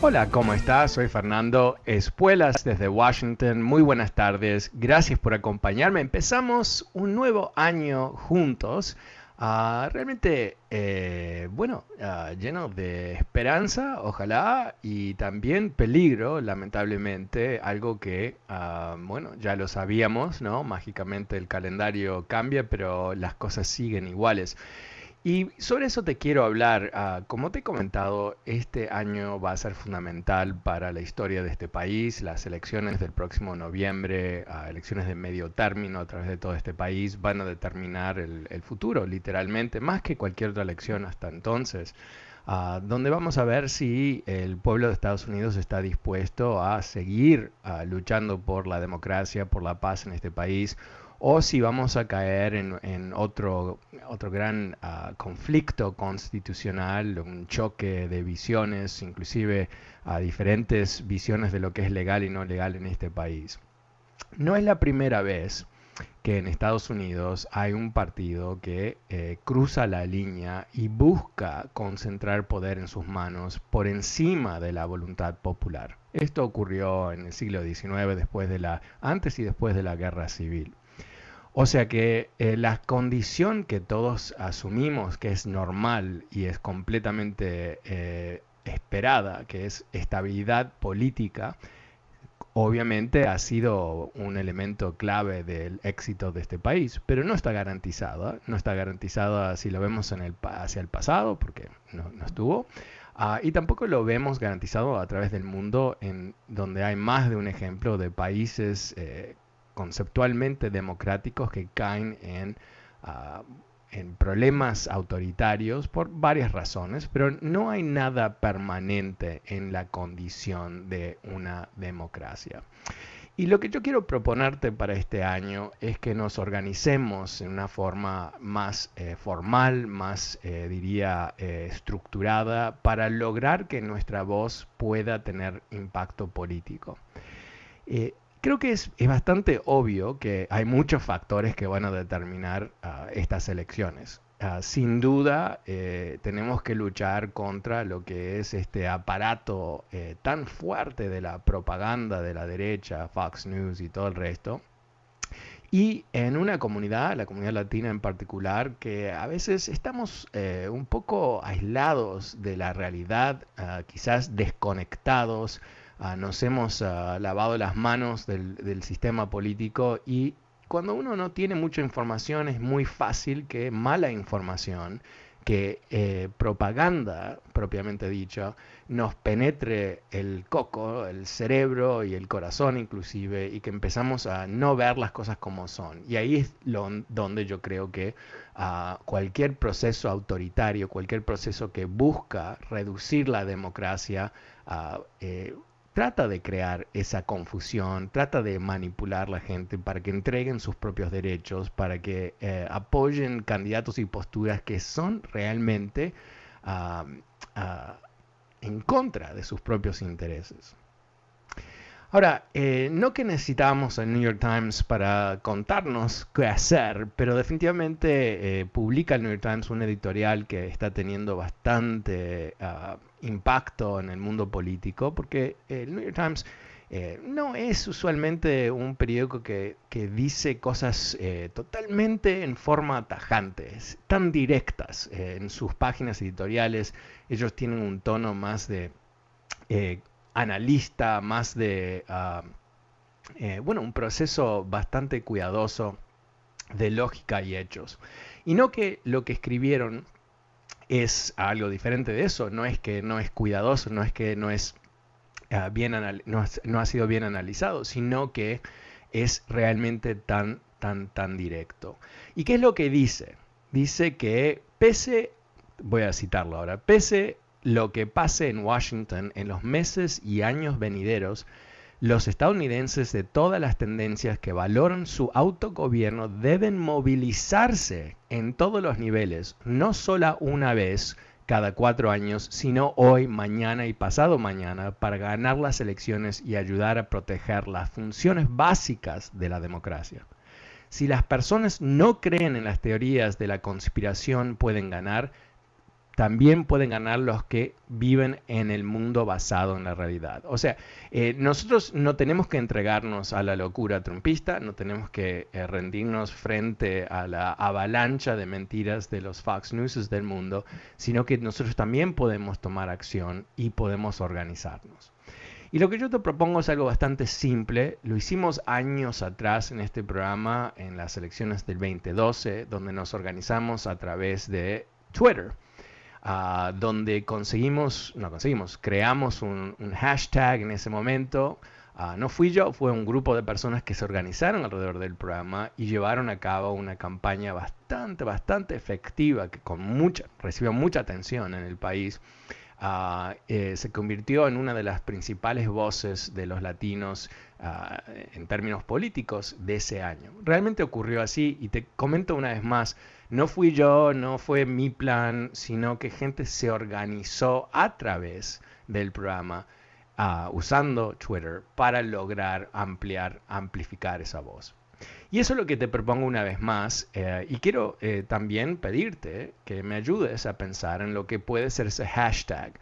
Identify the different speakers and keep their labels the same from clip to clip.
Speaker 1: Hola, ¿cómo estás? Soy Fernando Espuelas desde Washington. Muy buenas tardes. Gracias por acompañarme. Empezamos un nuevo año juntos. Ah, realmente, eh, bueno, ah, lleno de esperanza, ojalá, y también peligro, lamentablemente, algo que, ah, bueno, ya lo sabíamos, ¿no? Mágicamente el calendario cambia, pero las cosas siguen iguales. Y sobre eso te quiero hablar. Ah, como te he comentado, este año va a ser fundamental para la historia de este país. Las elecciones del próximo noviembre, ah, elecciones de medio término a través de todo este país, van a determinar el, futuro, literalmente, más que cualquier otra elección hasta entonces. Ah, donde vamos a ver si el pueblo de Estados Unidos está dispuesto a seguir luchando por la democracia, por la paz en este país, o si vamos a caer en, otro, gran ah, conflicto constitucional, un choque de visiones, inclusive a diferentes visiones de lo que es legal y no legal en este país. No es la primera vez que en Estados Unidos hay un partido que eh, cruza la línea y busca concentrar poder en sus manos por encima de la voluntad popular. Esto ocurrió en el siglo XIX, después de la, antes y después de la guerra civil. O sea que eh, la condición que todos asumimos que es normal y es completamente eh, esperada, que es estabilidad política, obviamente ha sido un elemento clave del éxito de este país, pero no está garantizada, no está garantizada si lo vemos hacia el pasado, porque no, estuvo, ah, y tampoco lo vemos garantizado a través del mundo, en donde hay más de un ejemplo de países eh, conceptualmente democráticos que caen en, ah, en problemas autoritarios por varias razones, pero no hay nada permanente en la condición de una democracia. Y lo que yo quiero proponerte para este año es que nos organicemos en una forma más eh, formal, más, eh, diría, eh, estructurada, para lograr que nuestra voz pueda tener impacto político. Creo que es, bastante obvio que hay muchos factores que van a determinar ah, estas elecciones. Ah, sin duda eh, tenemos que luchar contra lo que es este aparato eh, tan fuerte de la propaganda de la derecha, Fox News y todo el resto. Y en una comunidad, la comunidad latina en particular, que a veces estamos eh, un poco aislados de la realidad, ah, quizás desconectados Nos hemos ah, lavado las manos del, sistema político y cuando uno no tiene mucha información es muy fácil que mala información, que eh, propaganda propiamente dicha, nos penetre el coco, el cerebro y el corazón inclusive, y que empezamos a no ver las cosas como son. Y ahí es donde yo creo que ah, cualquier proceso autoritario, cualquier proceso que busca reducir la democracia, eh, trata de crear esa confusión, trata de manipular a la gente para que entreguen sus propios derechos, para que eh, apoyen candidatos y posturas que son realmente en contra de sus propios intereses. Ahora, eh, no que necesitamos el New York Times para contarnos qué hacer, pero definitivamente eh, publica el New York Times un editorial que está teniendo bastante ah, impacto en el mundo político, porque el New York Times eh, no es usualmente un periódico que, dice cosas totalmente en forma tajante, tan directas en sus páginas editoriales. Ellos tienen un tono más de analista, más de, ah, eh, bueno, un proceso bastante cuidadoso de lógica y hechos. Y no que lo que escribieron es algo diferente de eso, no es que no es cuidadoso, no es que no es ah, bien no, no, ha sido bien analizado, sino que es realmente tan tan tan directo. ¿Y qué es lo que dice? Dice que pese voy a citarlo ahora, pese lo que pase en Washington en los meses y años venideros, los estadounidenses de todas las tendencias que valoran su autogobierno deben movilizarse en todos los niveles, no solo una vez cada cuatro años, sino hoy, mañana y pasado mañana, para ganar las elecciones y ayudar a proteger las funciones básicas de la democracia. Si las personas no creen en las teorías de la conspiración pueden ganar, también pueden ganar los que viven en el mundo basado en la realidad. O sea, eh, nosotros no tenemos que entregarnos a la locura trumpista, no tenemos que eh, rendirnos frente a la avalancha de mentiras de los Fox News del mundo, sino que nosotros también podemos tomar acción y podemos organizarnos. Y lo que yo te propongo es algo bastante simple. Lo hicimos años atrás en este programa, en las elecciones del 2012, donde nos organizamos a través de Twitter donde conseguimos, no conseguimos, creamos un, hashtag en ese momento. Ah, no fui yo, fue un grupo de personas que se organizaron alrededor del programa y llevaron a cabo una campaña bastante, bastante efectiva, que con mucha, recibió mucha atención en el país. Ah, eh, se convirtió en una de las principales voces de los latinos ah, en términos políticos de ese año. Realmente ocurrió así y te comento una vez más, no fui yo, no fue mi plan, sino que gente se organizó a través del programa ah, usando Twitter para lograr ampliar, amplificar esa voz. Y eso es lo que te propongo una vez más. Eh, y quiero eh, también pedirte que me ayudes a pensar en lo que puede ser ese hashtag.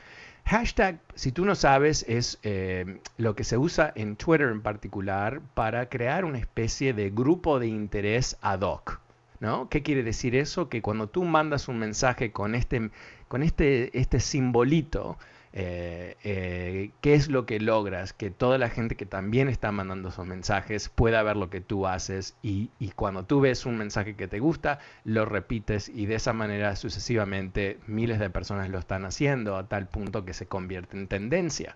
Speaker 1: Hashtag, si tú no sabes, es eh, lo que se usa en Twitter en particular para crear una especie de grupo de interés ad hoc. ¿No? ¿Qué quiere decir eso? Que cuando tú mandas un mensaje con este, con este, este simbolito, eh, eh, ¿qué es lo que logras? Que toda la gente que también está mandando esos mensajes pueda ver lo que tú haces y, y, cuando tú ves un mensaje que te gusta, lo repites y de esa manera sucesivamente miles de personas lo están haciendo a tal punto que se convierte en tendencia.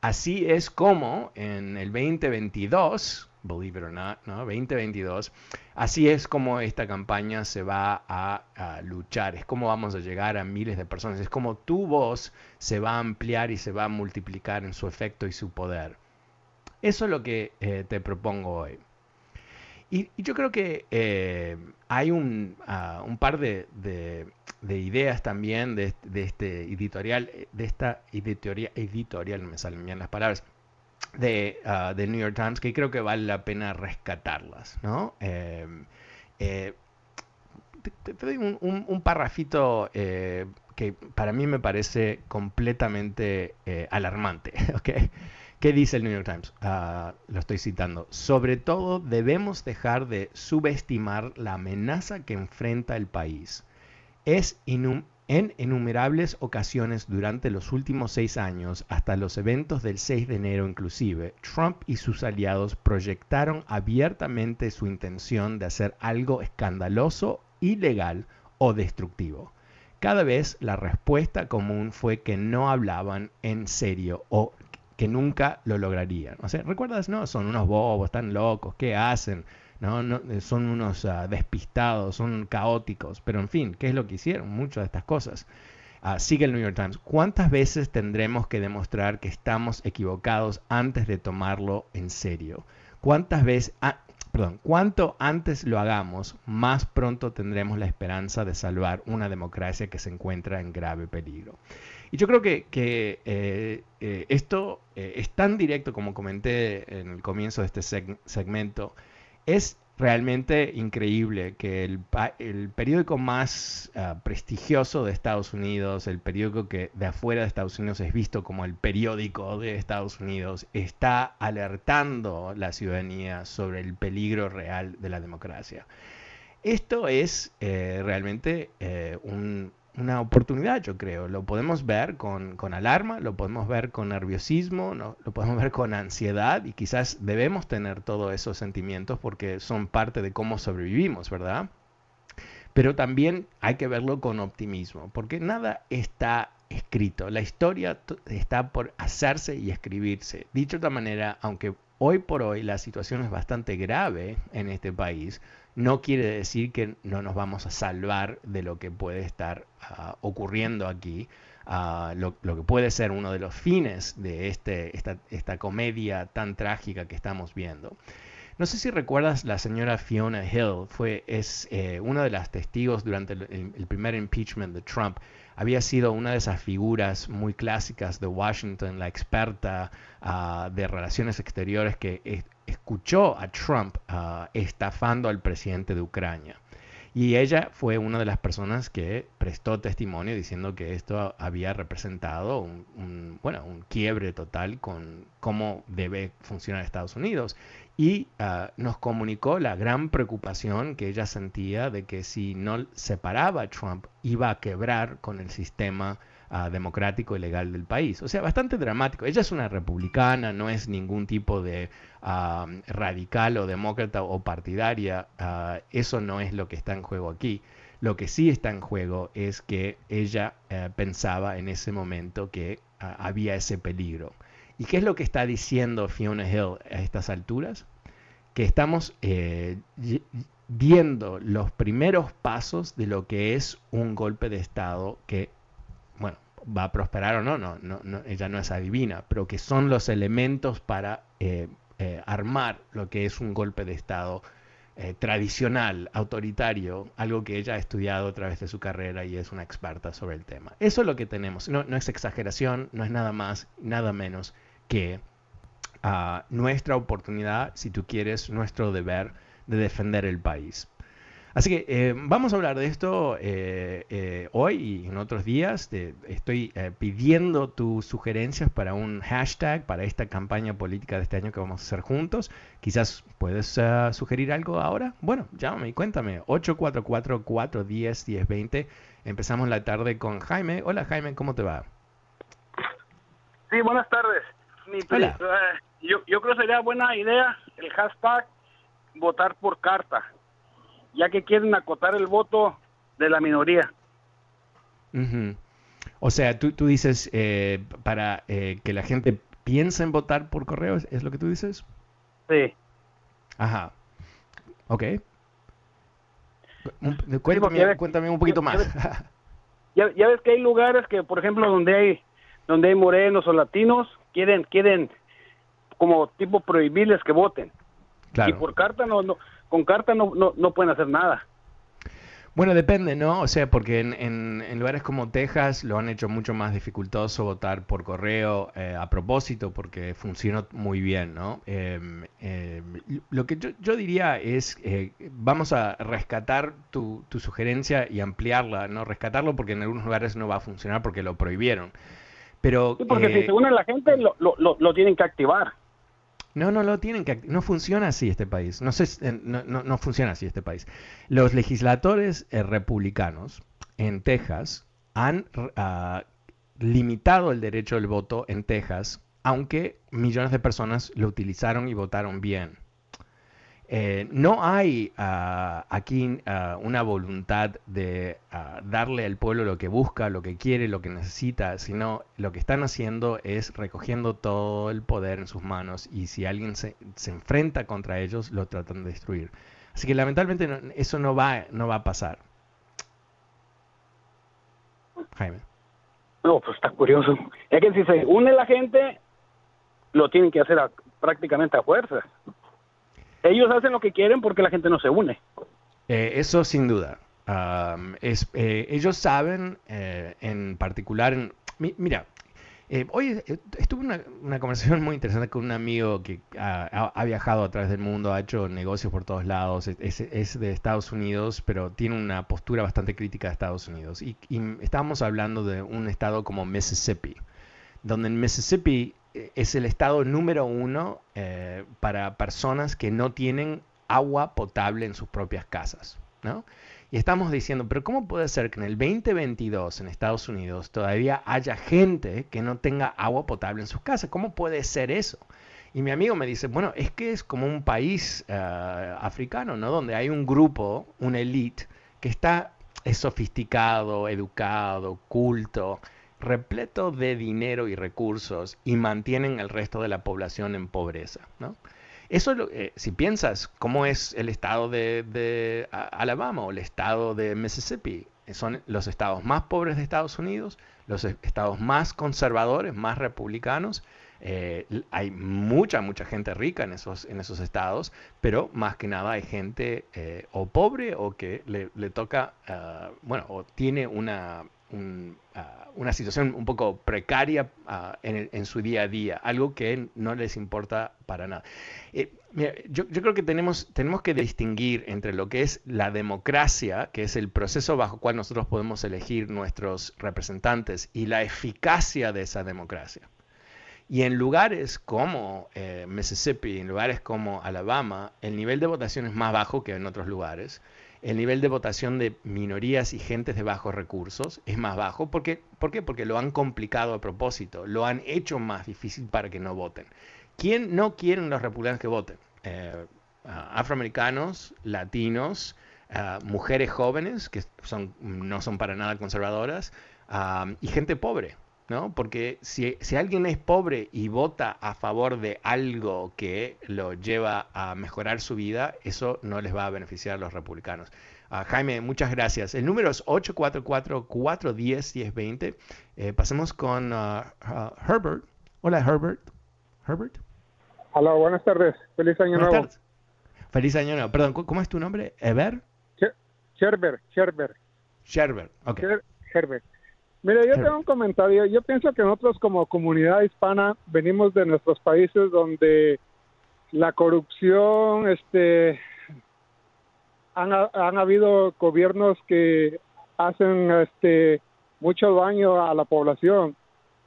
Speaker 1: Así es como en el 2022, believe it or not, ¿no? 2022, así es como esta campaña se va a, luchar, es como vamos a llegar a miles de personas, es como tu voz se va a ampliar y se va a multiplicar en su efecto y su poder. Eso es lo que eh, te propongo hoy. Y, yo creo que eh, hay un, ah, par de, ideas también de, este editorial, de esta editorial, editorial, me salen bien las palabras, de, uh, del New York Times que creo que vale la pena rescatarlas, ¿no? Em, eh, te, doy un, un, un eh, que para mí me parece completamente eh, alarmante, ¿ok? ¿Qué dice el New York Times? Ah, lo estoy citando. Sobre todo debemos dejar de subestimar la amenaza que enfrenta el país. Es en innumerables ocasiones durante los últimos seis años, hasta los eventos del 6 de enero inclusive, Trump y sus aliados proyectaron abiertamente su intención de hacer algo escandaloso, ilegal o destructivo. Cada vez la respuesta común fue que no hablaban en serio o que nunca lo lograrían. O sea, ¿recuerdas? No, son unos bobos, están locos, ¿qué hacen? No, no eh, son unos ah, despistados, son caóticos, pero en fin, ¿qué es lo que hicieron? Muchas de estas cosas. Ah, sigue el New York Times. ¿Cuántas veces tendremos que demostrar que estamos equivocados antes de tomarlo en serio? ¿Cuántas veces, ah, perdón, cuanto antes lo hagamos, más pronto tendremos la esperanza de salvar una democracia que se encuentra en grave peligro. Y yo creo que, eh, eh, esto es tan directo como comenté en el comienzo de este segmento. Es realmente increíble que el, periódico más ah, prestigioso de Estados Unidos, el periódico que de afuera de Estados Unidos es visto como el periódico de Estados Unidos, está alertando la ciudadanía sobre el peligro real de la democracia. Esto es realmente un, una oportunidad, yo creo. Lo podemos ver con, alarma, lo podemos ver con nerviosismo, lo podemos ver con ansiedad y quizás debemos tener todos esos sentimientos porque son parte de cómo sobrevivimos, ¿verdad? Pero también hay que verlo con optimismo, porque nada está escrito. La historia está por hacerse y escribirse. Dicho de otra manera, aunque hoy por hoy la situación es bastante grave en este país, no quiere decir que no nos vamos a salvar de lo que puede estar ah, ocurriendo aquí, ah, lo, que puede ser uno de los fines de este, esta, comedia tan trágica que estamos viendo. No sé si recuerdas la señora Fiona Hill, fue, es eh, una de las testigos durante el, primer impeachment de Trump. Había sido una de esas figuras muy clásicas de Washington, la experta ah, de relaciones exteriores que escuchó a Trump ah, estafando al presidente de Ucrania. Y ella fue una de las personas que prestó testimonio diciendo que esto había representado un, bueno, un quiebre total con cómo debe funcionar Estados Unidos. Y ah, nos comunicó la gran preocupación que ella sentía de que si no separaba a Trump iba a quebrar con el sistema democrático y legal del país. O sea, bastante dramático. Ella es una republicana, no es ningún tipo de radical o demócrata o partidaria. Ah, eso no es lo que está en juego aquí. Lo que sí está en juego es que ella eh, pensaba en ese momento que ah, había ese peligro. ¿Y qué es lo que está diciendo Fiona Hill a estas alturas? Que estamos eh, viendo los primeros pasos de lo que es un golpe de Estado que bueno, va a prosperar o no, no, no, ella no es adivina, pero que son los elementos para eh, eh, armar lo que es un golpe de Estado tradicional, autoritario, algo que ella ha estudiado a través de su carrera y es una experta sobre el tema. Eso es lo que tenemos, no, es exageración, no es nada más, nada menos que ah, nuestra oportunidad, si tú quieres, nuestro deber de defender el país. Así que eh, vamos a hablar de esto eh, eh, hoy y en otros días. estoy pidiendo tus sugerencias para un hashtag para esta campaña política de este año que vamos a hacer juntos. Quizás puedes sugerir algo ahora. Bueno, llámame y cuéntame. 844-410-1020. Empezamos la tarde con Jaime. Hola Jaime, ¿cómo te va?
Speaker 2: Sí, buenas tardes. Yo, yo creo que sería buena idea el hashtag votar por carta ya que quieren acotar el voto de la minoría.
Speaker 1: O sea, tú, tú dices eh, para eh, que la gente piense en votar por correo, ¿es lo que tú dices?
Speaker 2: Sí.
Speaker 1: Ajá. Ok. Cuéntame, un poquito más.
Speaker 2: Ya, ya, ves que hay lugares que, por ejemplo, donde hay donde hay morenos o latinos, quieren quieren como tipo prohibirles que voten. Claro. Y por carta no, no con carta no, no, no pueden hacer nada.
Speaker 1: Bueno, depende, ¿no? O sea, porque en, en, lugares como Texas lo han hecho mucho más dificultoso votar por correo eh, a propósito porque funcionó muy bien, ¿no? Em, lo que yo, yo diría es, eh, vamos a rescatar tu, tu, sugerencia y ampliarla, ¿no? Rescatarlo porque en algunos lugares no va a funcionar porque lo prohibieron. Pero,
Speaker 2: sí, porque si eh, se une la gente lo, lo, lo tienen que activar.
Speaker 1: No, no lo tienen que. No funciona así este país. No, sé, eh, no, no, funciona así este país. Los legisladores eh, republicanos en Texas han ah, limitado el derecho del voto en Texas, aunque millones de personas lo utilizaron y votaron bien. Eh, no hay ah, aquí ah, una voluntad de ah, darle al pueblo lo que busca, lo que quiere, lo que necesita, sino lo que están haciendo es recogiendo todo el poder en sus manos y si alguien se, enfrenta contra ellos, lo tratan de destruir. Así que lamentablemente eso no va, no va a pasar.
Speaker 2: Jaime. No, pues está curioso. Es que si se une la gente, lo tienen que hacer prácticamente a fuerza. Ellos hacen lo que quieren porque la gente no se une.
Speaker 1: Eh, eso sin duda. es, eh, ellos saben, eh, en particular, mira, hoy estuve una, conversación muy interesante con un amigo que ha, viajado a través del mundo, ha hecho negocios por todos lados, es, de Estados Unidos, pero tiene una postura bastante crítica de Estados Unidos. Y, y estábamos hablando de un estado como Mississippi, donde en Mississippi es el estado número uno eh, para personas que no tienen agua potable en sus propias casas. ¿no? Y estamos diciendo, pero ¿cómo puede ser que en el 2022 en Estados Unidos todavía haya gente que no tenga agua potable en sus casas? ¿Cómo puede ser eso? Y mi amigo me dice, bueno, es que es como un país eh, africano, ¿no? Donde hay un grupo, una elite, que está es sofisticado, educado, culto, repleto de dinero y recursos y mantienen el resto de la población en pobreza. ¿no? Eso, eh, si piensas cómo es el estado de, Alabama o el estado de Mississippi, son los estados más pobres de Estados Unidos, los estados más conservadores, más republicanos. Eh, hay mucha, mucha gente rica en esos, en esos estados, pero más que nada hay gente eh, o pobre o que le, toca, ah, bueno, o tiene una Ah, una situación un poco precaria ah, en, su día a día, algo que no les importa para nada. Eh, yo, creo que tenemos, tenemos que distinguir entre lo que es la democracia, que es el proceso bajo cual nosotros podemos elegir nuestros representantes, y la eficacia de esa democracia. Y en lugares como eh, Mississippi, en lugares como Alabama, el nivel de votación es más bajo que en otros lugares el nivel de votación de minorías y gentes de bajos recursos es más bajo. ¿Por qué? Porque lo han complicado a propósito, lo han hecho más difícil para que no voten. ¿Quién no quieren los republicanos que voten? Eh, afroamericanos, latinos, mujeres jóvenes que son, no son para nada conservadoras y gente pobre. ¿No? Porque si, alguien es pobre y vota a favor de algo que lo lleva a mejorar su vida, eso no les va a beneficiar a los republicanos. Ah, Jaime, muchas gracias. El número es 844-410-1020. Eh, pasemos con ah, Herbert. Hola, Herbert. Herbert.
Speaker 3: Hola, buenas tardes. Feliz año nuevo.
Speaker 1: Feliz año nuevo. Perdón, ¿cómo es tu nombre? ¿Ever?
Speaker 3: Sherber, Sherber.
Speaker 1: Sherber, ok.
Speaker 3: Herbert. Mire, yo tengo un comentario. Yo pienso que nosotros como comunidad hispana venimos de nuestros países donde la corrupción, este, han, han habido gobiernos que hacen este mucho daño a la población.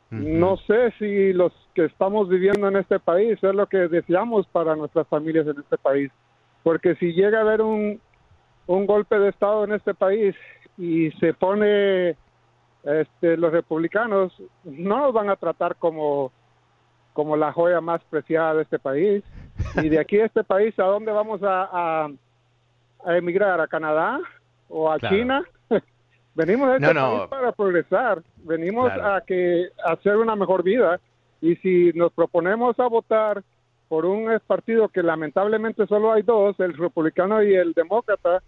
Speaker 3: No sé si los que estamos viviendo en este país es lo que deseamos para nuestras familias en este país. Porque si llega a haber un, un golpe de Estado en este país y se pone este, los republicanos no nos van a tratar como, como la joya más preciada de este país. Y de aquí a este país, ¿a dónde vamos a, a, emigrar? ¿A Canadá o a China? venimos a este país para progresar, venimos a que a hacer una mejor vida. Y si nos proponemos a votar por un partido que lamentablemente solo hay dos, el republicano y el demócrata,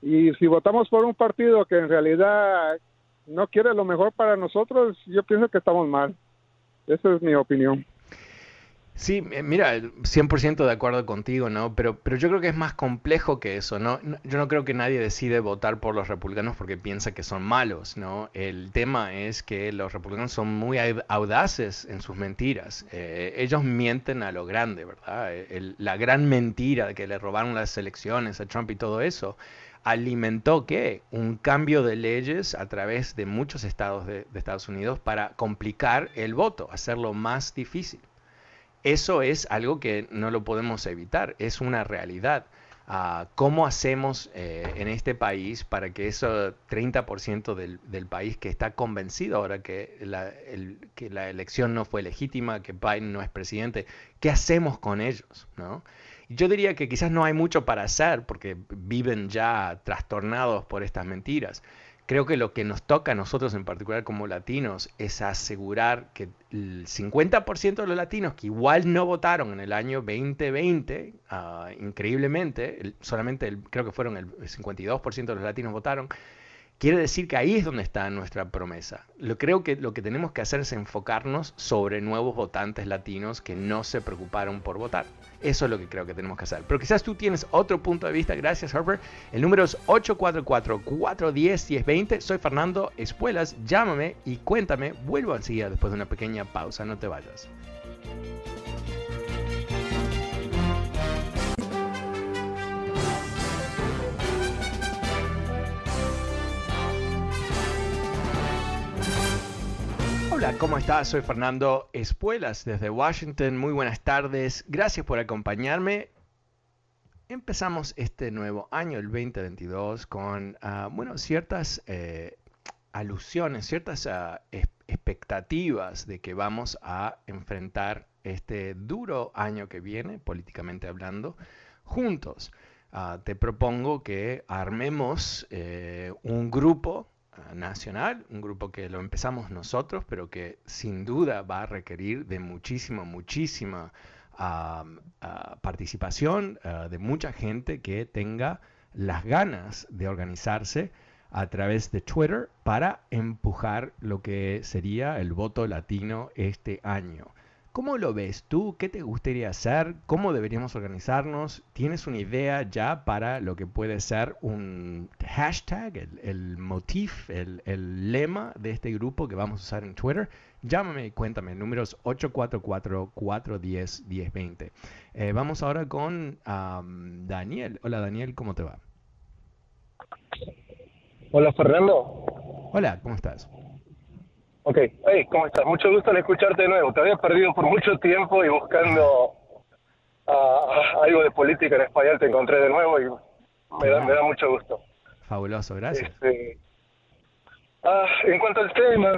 Speaker 3: y si votamos por un partido que en realidad no quiere lo mejor para nosotros, yo pienso que estamos mal. Esa es mi opinión.
Speaker 1: Sí, eh, mira, 100% de acuerdo contigo, ¿no? Pero, pero yo creo que es más complejo que eso, ¿no? Yo no creo que nadie decide votar por los republicanos porque piensa que son malos, ¿no? El tema es que los republicanos son muy audaces en sus mentiras. Eh, ellos mienten a lo grande, ¿verdad? la gran mentira de que le robaron las elecciones a Trump y todo eso alimentó que un cambio de leyes a través de muchos estados de, Estados Unidos para complicar el voto, hacerlo más difícil. Eso es algo que no lo podemos evitar, es una realidad. Ah, ¿Cómo hacemos eh, en este país para que ese 30% del, del, país que está convencido ahora que la, que la elección no fue legítima, que Biden no es presidente, qué hacemos con ellos? ¿no? Yo diría que quizás no hay mucho para hacer porque viven ya trastornados por estas mentiras. Creo que lo que nos toca a nosotros en particular como latinos es asegurar que el 50% de los latinos que igual no votaron en el año 2020, ah, increíblemente, solamente creo que fueron el 52% de los latinos votaron, quiere decir que ahí es donde está nuestra promesa. Creo que lo que tenemos que hacer es enfocarnos sobre nuevos votantes latinos que no se preocuparon por votar. Eso es lo que creo que tenemos que hacer. Pero quizás tú tienes otro punto de vista. Gracias, Harper. El número es 844-410-1020. Soy Fernando Espuelas. Llámame y cuéntame. Vuelvo enseguida después de una pequeña pausa. No te vayas. Hola, ¿cómo estás? Soy Fernando Espuelas desde Washington. Muy buenas tardes. Gracias por acompañarme. Empezamos este nuevo año, el 2022, con ah, bueno, ciertas eh, alusiones, ciertas ah, expectativas de que vamos a enfrentar este duro año que viene, políticamente hablando, juntos. Ah, te propongo que armemos eh, un grupo nacional, un grupo que lo empezamos nosotros, pero que sin duda va a requerir de muchísima, muchísima participación de mucha gente que tenga las ganas de organizarse a través de Twitter para empujar lo que sería el voto latino este año. ¿Cómo lo ves tú? ¿Qué te gustaría hacer? ¿Cómo deberíamos organizarnos? ¿Tienes una idea ya para lo que puede ser un hashtag, el, el motif, el, lema de este grupo que vamos a usar en Twitter? Llámame y cuéntame. Números 844-410-1020. Eh, vamos ahora con Daniel. Hola Daniel, ¿cómo te va?
Speaker 4: Hola Fernando.
Speaker 1: Hola, ¿cómo estás?
Speaker 4: Ok, hey, ¿cómo estás? Mucho gusto en escucharte de nuevo. Te había perdido por mucho tiempo y buscando uh, algo de política en español te encontré de nuevo y me da, me da mucho gusto.
Speaker 1: Fabuloso, gracias.
Speaker 4: Este, uh, en cuanto al tema,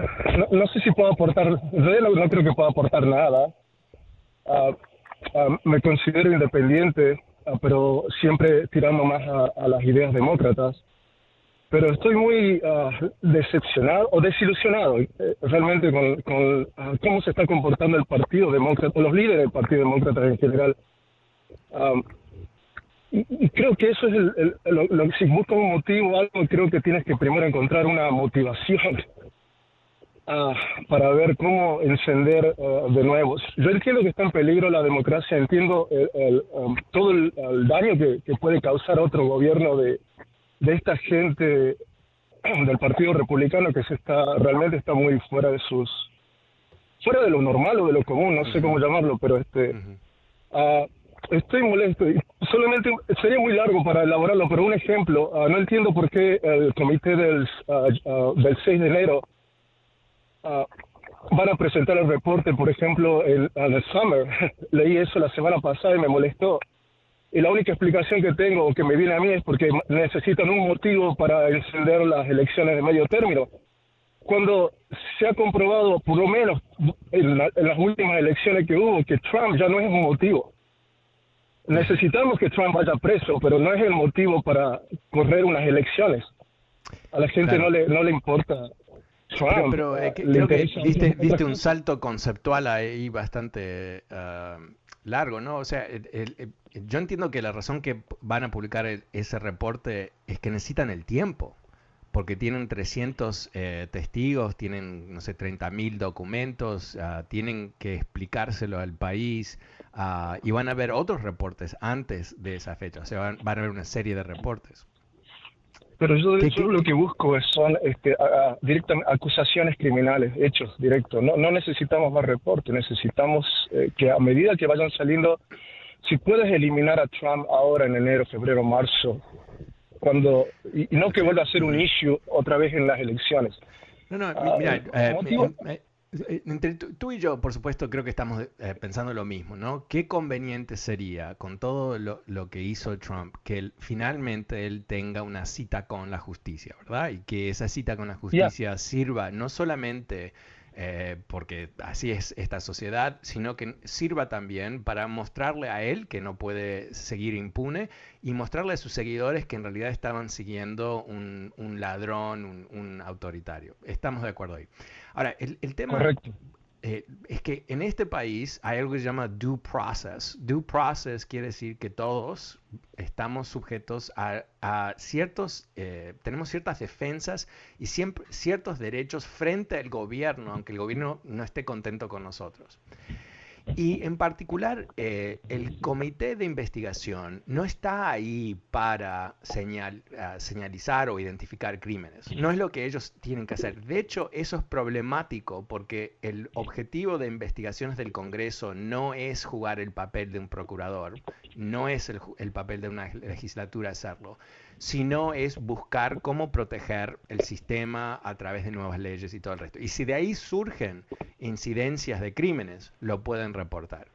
Speaker 4: no, sé si puedo aportar, realidad no, creo que pueda aportar nada. Uh, me considero independiente, pero siempre tirando más a las ideas demócratas pero estoy muy ah, decepcionado o desilusionado eh, realmente con, ah, cómo se está comportando el Partido Demócrata, los líderes del Partido Demócrata en general. y, creo que eso es el, lo, que si buscas un motivo, algo, creo que tienes que primero encontrar una motivación ah, para ver cómo encender de nuevo. Yo entiendo que está en peligro la democracia, entiendo el, todo el, daño que puede causar otro gobierno de de esta gente del Partido Republicano que se está realmente está muy fuera de sus fuera de lo normal o de lo común, no sé cómo llamarlo, pero este ah, estoy molesto y solamente sería muy largo para elaborarlo, pero un ejemplo, ah, no entiendo por qué el comité del uh, del 6 de enero van a presentar el reporte, por ejemplo, el, el Summer. Leí eso la semana pasada y me molestó y la única explicación que tengo o que me viene a mí es porque necesitan un motivo para encender las elecciones de medio término. Cuando se ha comprobado, por lo menos en, las últimas elecciones que hubo, que Trump ya no es un motivo. Necesitamos que Trump vaya preso, pero no es el motivo para correr unas elecciones. A la gente no, le, no le importa
Speaker 1: Trump. Pero, eh, creo que diste, un salto conceptual ahí bastante ah, largo, ¿no? O sea, yo entiendo que la razón que van a publicar ese reporte es que necesitan el tiempo, porque tienen 300 eh, testigos, tienen, no sé, 30.000 documentos, ah, tienen que explicárselo al país ah, y van a ver otros reportes antes de esa fecha, o sea, van, a ver una serie de reportes.
Speaker 4: Pero yo, lo que busco son este, acusaciones criminales, hechos directos. No, no necesitamos más reportes, necesitamos eh, que a medida que vayan saliendo si puedes eliminar a Trump ahora en enero, febrero, marzo, cuando y, no que vuelva a ser un issue otra vez en las elecciones.
Speaker 1: No, no, ah, mira, eh, eh, eh, entre tú y yo, por supuesto, creo que estamos pensando lo mismo, ¿no? Qué conveniente sería, con todo lo, lo que hizo Trump, que finalmente él tenga una cita con la justicia, ¿verdad? Y que esa cita con la justicia sirva no solamente eh, porque así es esta sociedad, sino que sirva también para mostrarle a él que no puede seguir impune y mostrarle a sus seguidores que en realidad estaban siguiendo un, ladrón, un, autoritario. Estamos de acuerdo ahí. Ahora, el, tema... eh, es que en este país hay algo que se llama due process. Due process quiere decir que todos estamos sujetos a, ciertos, eh, tenemos ciertas defensas y siempre, ciertos derechos frente al gobierno, aunque el gobierno no esté contento con nosotros. Y en particular, eh, el comité de investigación no está ahí para señal, ah, señalizar o identificar crímenes. No es lo que ellos tienen que hacer. De hecho, eso es problemático porque el objetivo de investigaciones del Congreso no es jugar el papel de un procurador, no es el, el papel de una legislatura hacerlo sino es buscar cómo proteger el sistema a través de nuevas leyes y todo el resto. Y si de ahí surgen incidencias de crímenes, lo pueden reportar.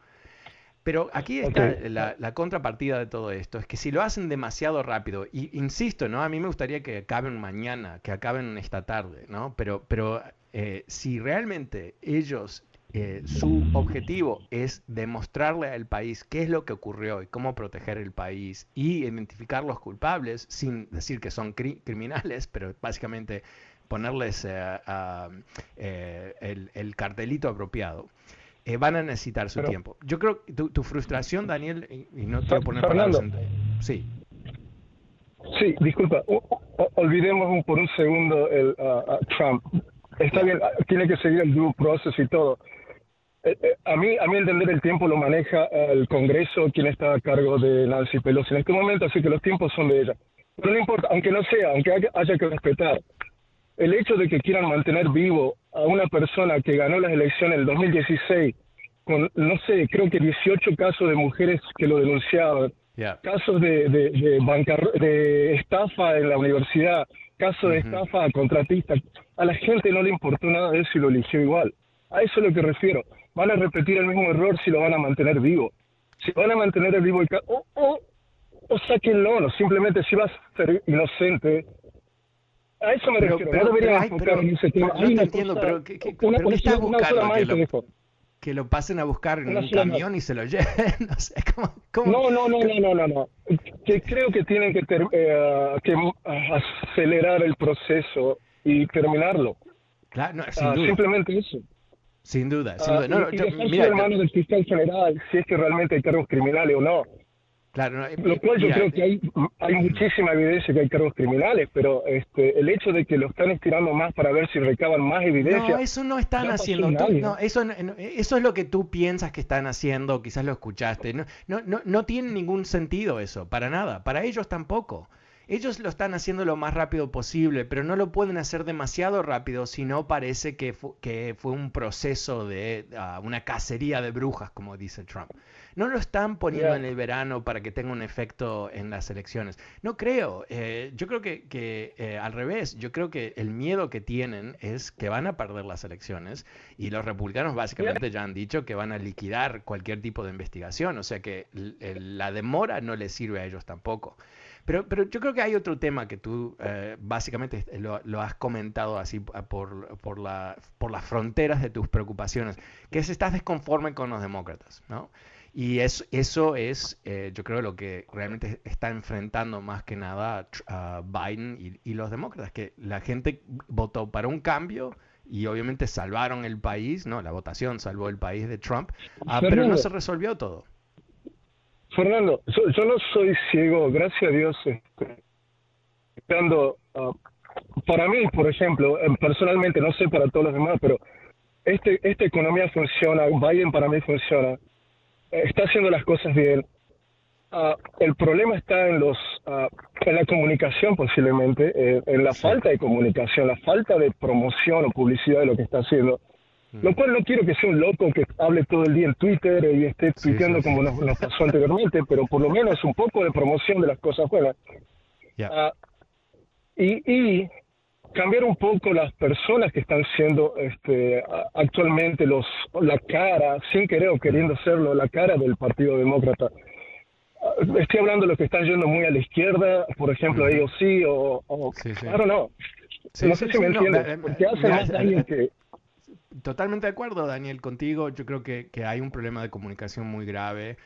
Speaker 1: Pero aquí está la, contrapartida de todo esto, es que si lo hacen demasiado rápido, y insisto, ¿no? A mí me gustaría que acaben mañana, que acaben esta tarde, ¿no? Pero, pero eh, si realmente ellos eh, su objetivo es demostrarle al país qué es lo que ocurrió y cómo proteger el país y identificar los culpables sin decir que son criminales, pero básicamente ponerles eh, eh, el, cartelito apropiado. van a necesitar su tiempo. Yo creo que tu, frustración, Daniel, y, no te voy a poner palabras en... Sí.
Speaker 4: Sí, disculpa, olvidemos por un segundo el Trump. Está bien, tiene que seguir el due process y todo, eh, eh, a mí, a mí entender el tiempo lo maneja el Congreso, quien está a cargo de Nancy Pelosi en este momento, así que los tiempos son de ella. Pero no importa, aunque no sea, aunque haya, que respetar, el hecho de que quieran mantener vivo a una persona que ganó las elecciones del 2016 con, no sé, creo que 18 casos de mujeres que lo denunciaban, casos de, de, de, estafa en la universidad, casos de estafa a contratistas, a la gente no le importó nada de eso y lo eligió igual. A eso es lo que refiero van a repetir el mismo error si lo van a mantener vivo. Si van a mantener el vivo el o, o, o sáquenlo, no, simplemente si vas a ser inocente. A eso me refiero, no deberían enfocar en ese tema.
Speaker 1: No, te entiendo, pero ¿qué, qué, estás buscando? Que lo, que lo, pasen a buscar en un camión y se lo lleven. no, sé, ¿cómo, cómo?
Speaker 4: no, no, no, no, no, no, Que creo que tienen que, eh, que acelerar el proceso y terminarlo.
Speaker 1: Claro, no, sin duda.
Speaker 4: Simplemente eso.
Speaker 1: Sin duda, sin duda.
Speaker 4: No, no, yo, mira, hermano del fiscal general, si es que realmente hay cargos criminales o no.
Speaker 1: Claro, no,
Speaker 4: lo cual yo creo que hay, hay muchísima evidencia que hay cargos criminales, pero este, el hecho de que lo están estirando más para ver si recaban más evidencia.
Speaker 1: No, eso no están haciendo. no, eso, eso es lo que tú piensas que están haciendo, quizás lo escuchaste. No, no, no, no tiene ningún sentido eso, para nada. Para ellos tampoco. Ellos lo están haciendo lo más rápido posible, pero no lo pueden hacer demasiado rápido si no parece que, que fue un proceso de ah, una cacería de brujas, como dice Trump. No lo están poniendo en el verano para que tenga un efecto en las elecciones. No creo. Eh, yo creo que, que eh, al revés, yo creo que el miedo que tienen es que van a perder las elecciones y los republicanos básicamente ya han dicho que van a liquidar cualquier tipo de investigación. O sea que la demora no les sirve a ellos tampoco. Pero, pero yo creo que hay otro tema que tú eh, básicamente lo, has comentado así por, por, la, por las fronteras de tus preocupaciones, que es estás desconforme con los demócratas, ¿no? Y eso, eso es, eh, yo creo, lo que realmente está enfrentando más que nada a Biden y, los demócratas, que la gente votó para un cambio y obviamente salvaron el país, ¿no? La votación salvó el país de Trump, ah, pero no se resolvió todo.
Speaker 4: Fernando, yo, no soy ciego, gracias a Dios. Este, uh, para mí, por ejemplo, em, personalmente, no sé para todos los demás, pero este, esta economía funciona, Biden para mí funciona, está haciendo las cosas bien. Uh, el problema está en los uh, en la comunicación posiblemente, eh, en la falta de comunicación, la falta de promoción o publicidad de lo que está haciendo. Mm. Lo cual no quiero que sea un loco que hable todo el día en Twitter y esté tuiteando como nos, pasó anteriormente, pero por lo menos un poco de promoción de las cosas buenas. Ah, y, cambiar un poco las personas que están siendo este, actualmente los la cara, sin querer o queriendo serlo, la cara del Partido Demócrata. Ah, estoy hablando de los que están yendo muy a la izquierda, por ejemplo, ellos sí, o, o sí, no. no sé si me entiendes, porque hace más daño que
Speaker 1: totalmente de acuerdo, Daniel, contigo. Yo creo que, hay un problema de comunicación muy grave.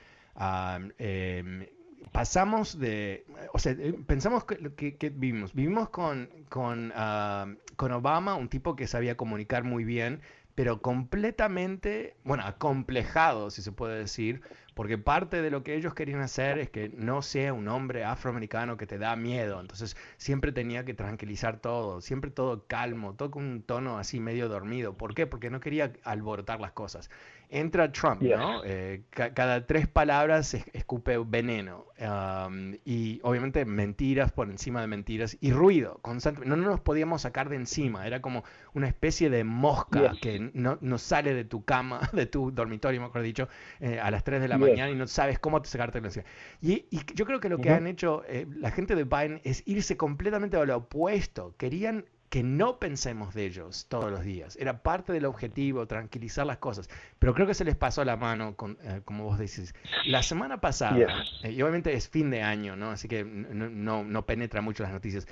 Speaker 1: Em, pasamos de, o sea, eh, pensamos que, que, vivimos, vivimos con, con, con, Obama, un tipo que sabía comunicar muy bien, pero completamente, bueno, acomplejado, si se puede decir, porque parte de lo que ellos querían hacer es que no sea un hombre afroamericano que te da miedo, entonces siempre tenía que tranquilizar todo, siempre todo calmo, todo con un tono así medio dormido. ¿Por qué? Porque no quería alborotar las cosas entra Trump, ¿no? Eh, cada tres palabras escupe veneno. y obviamente mentiras por encima de mentiras y ruido constante. No, nos podíamos sacar de encima. Era como una especie de mosca que no, no, sale de tu cama, de tu dormitorio, mejor dicho, eh, a las 3 de la mañana y no sabes cómo te sacarte de encima. Y, y, yo creo que lo que han hecho eh, la gente de Biden es irse completamente a lo opuesto. Querían que no pensemos de ellos todos los días. Era parte del objetivo, tranquilizar las cosas. Pero creo que se les pasó la mano, con, eh, como vos decís. La semana pasada, eh, y obviamente es fin de año, ¿no? así que no, no, penetra mucho las noticias,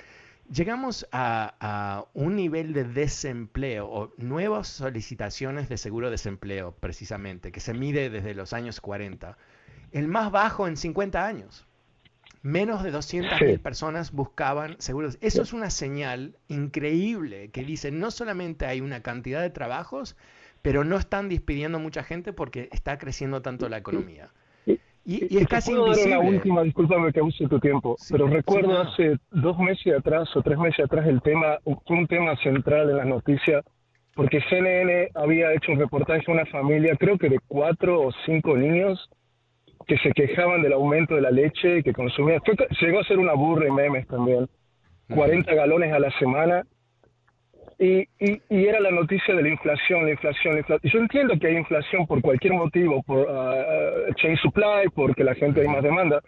Speaker 1: llegamos a, a, un nivel de desempleo o nuevas solicitaciones de seguro de desempleo, precisamente, que se mide desde los años 40, el más bajo en 50 años. Menos de 200.000 personas buscaban seguros. Eso es una señal increíble que dice, no solamente hay una cantidad de trabajos, pero no están despidiendo mucha gente porque está creciendo tanto la economía. Y, es casi invisible.
Speaker 4: Dar una última, discúlpame que use tu tiempo, pero recuerdo hace dos meses atrás o tres meses atrás el tema, un tema central en las noticias, porque CNN había hecho un reportaje a una familia, creo que de cuatro o cinco niños, que se quejaban del aumento de la leche que consumían. llegó a ser una burra y memes también. 40 galones a la semana. Y, y, era la noticia de la inflación, la inflación, la inflación. Yo entiendo que hay inflación por cualquier motivo, por uh, chain supply, porque la gente hay más demanda,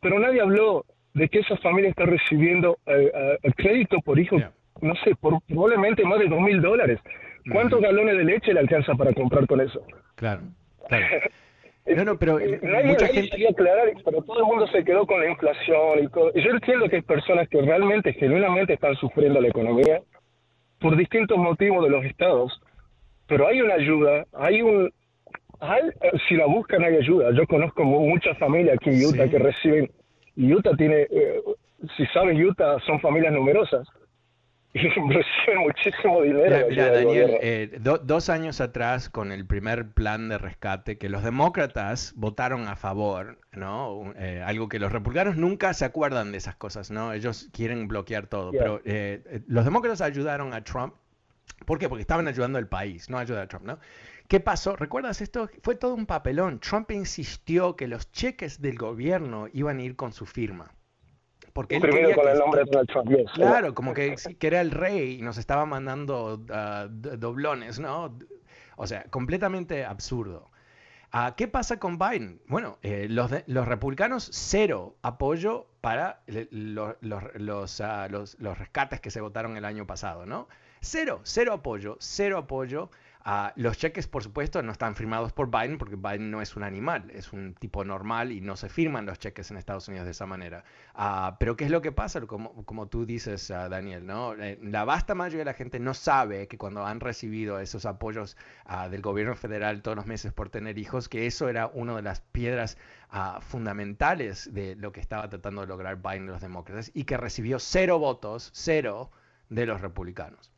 Speaker 4: pero nadie habló de que esa familia está recibiendo uh, crédito por hijo, no sé, por probablemente más de dos mil dólares. ¿Cuántos galones de leche le alcanza para comprar con eso?
Speaker 1: Claro, claro. No, no, pero
Speaker 4: eh, mucha gente... quería aclarar, pero todo el mundo se quedó con la inflación y todo. Yo entiendo que hay personas que realmente, genuinamente están sufriendo la economía por distintos motivos de los estados, pero hay una ayuda, hay un... si la buscan hay ayuda. Yo conozco muchas familias aquí en Utah que reciben... Utah tiene, eh, si sabes, Utah son familias numerosas y muchísimo dinero.
Speaker 1: Mira, Daniel, eh, dos años atrás, con el primer plan de rescate, que los demócratas votaron a favor, ¿no? Eh, algo que los republicanos nunca se acuerdan de esas cosas, ¿no? Ellos quieren bloquear todo, pero eh, los demócratas ayudaron a Trump. ¿Por qué? Porque estaban ayudando al país, no ayudar a Trump, ¿no? ¿Qué pasó? ¿Recuerdas esto? Fue todo un papelón. Trump insistió que los cheques del gobierno iban a ir con su firma. Porque él quería con el nombre de Claro, como que, que, era el rey y nos estaba mandando ah, doblones, ¿no? O sea, completamente absurdo. Uh, ¿Qué pasa con Biden? Bueno, eh, los, los, republicanos, cero apoyo para los, los, ah, los, los rescates que se votaron el año pasado, ¿no? Cero, cero apoyo, cero apoyo Ah, los cheques, por supuesto, no están firmados por Biden porque Biden no es un animal, es un tipo normal y no se firman los cheques en Estados Unidos de esa manera. Uh, pero ¿qué es lo que pasa? Como, como tú dices, uh, Daniel, ¿no? Eh, la vasta mayoría de la gente no sabe que cuando han recibido esos apoyos del gobierno federal todos los meses por tener hijos, que eso era una de las piedras fundamentales de lo que estaba tratando de lograr Biden y los demócratas y que recibió cero votos, cero de los republicanos.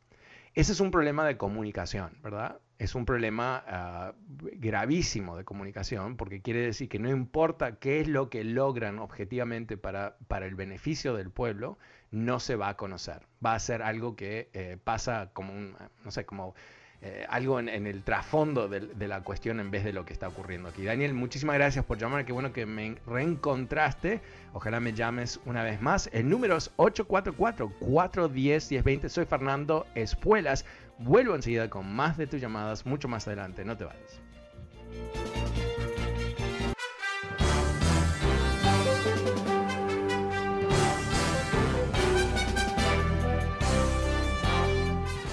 Speaker 1: Ese es un problema de comunicación, ¿verdad? Es un problema ah, gravísimo de comunicación porque quiere decir que no importa qué es lo que logran objetivamente para, para el beneficio del pueblo, no se va a conocer. Va a ser algo que eh, pasa como un, no sé, como eh, algo en, el trasfondo de, la cuestión en vez de lo que está ocurriendo aquí. Daniel, muchísimas gracias por llamar, qué bueno que me reencontraste. Ojalá me llames una vez más. El número es 844-410-1020. Soy Fernando Espuelas. Vuelvo enseguida con más de tus llamadas, mucho más adelante. No te vayas.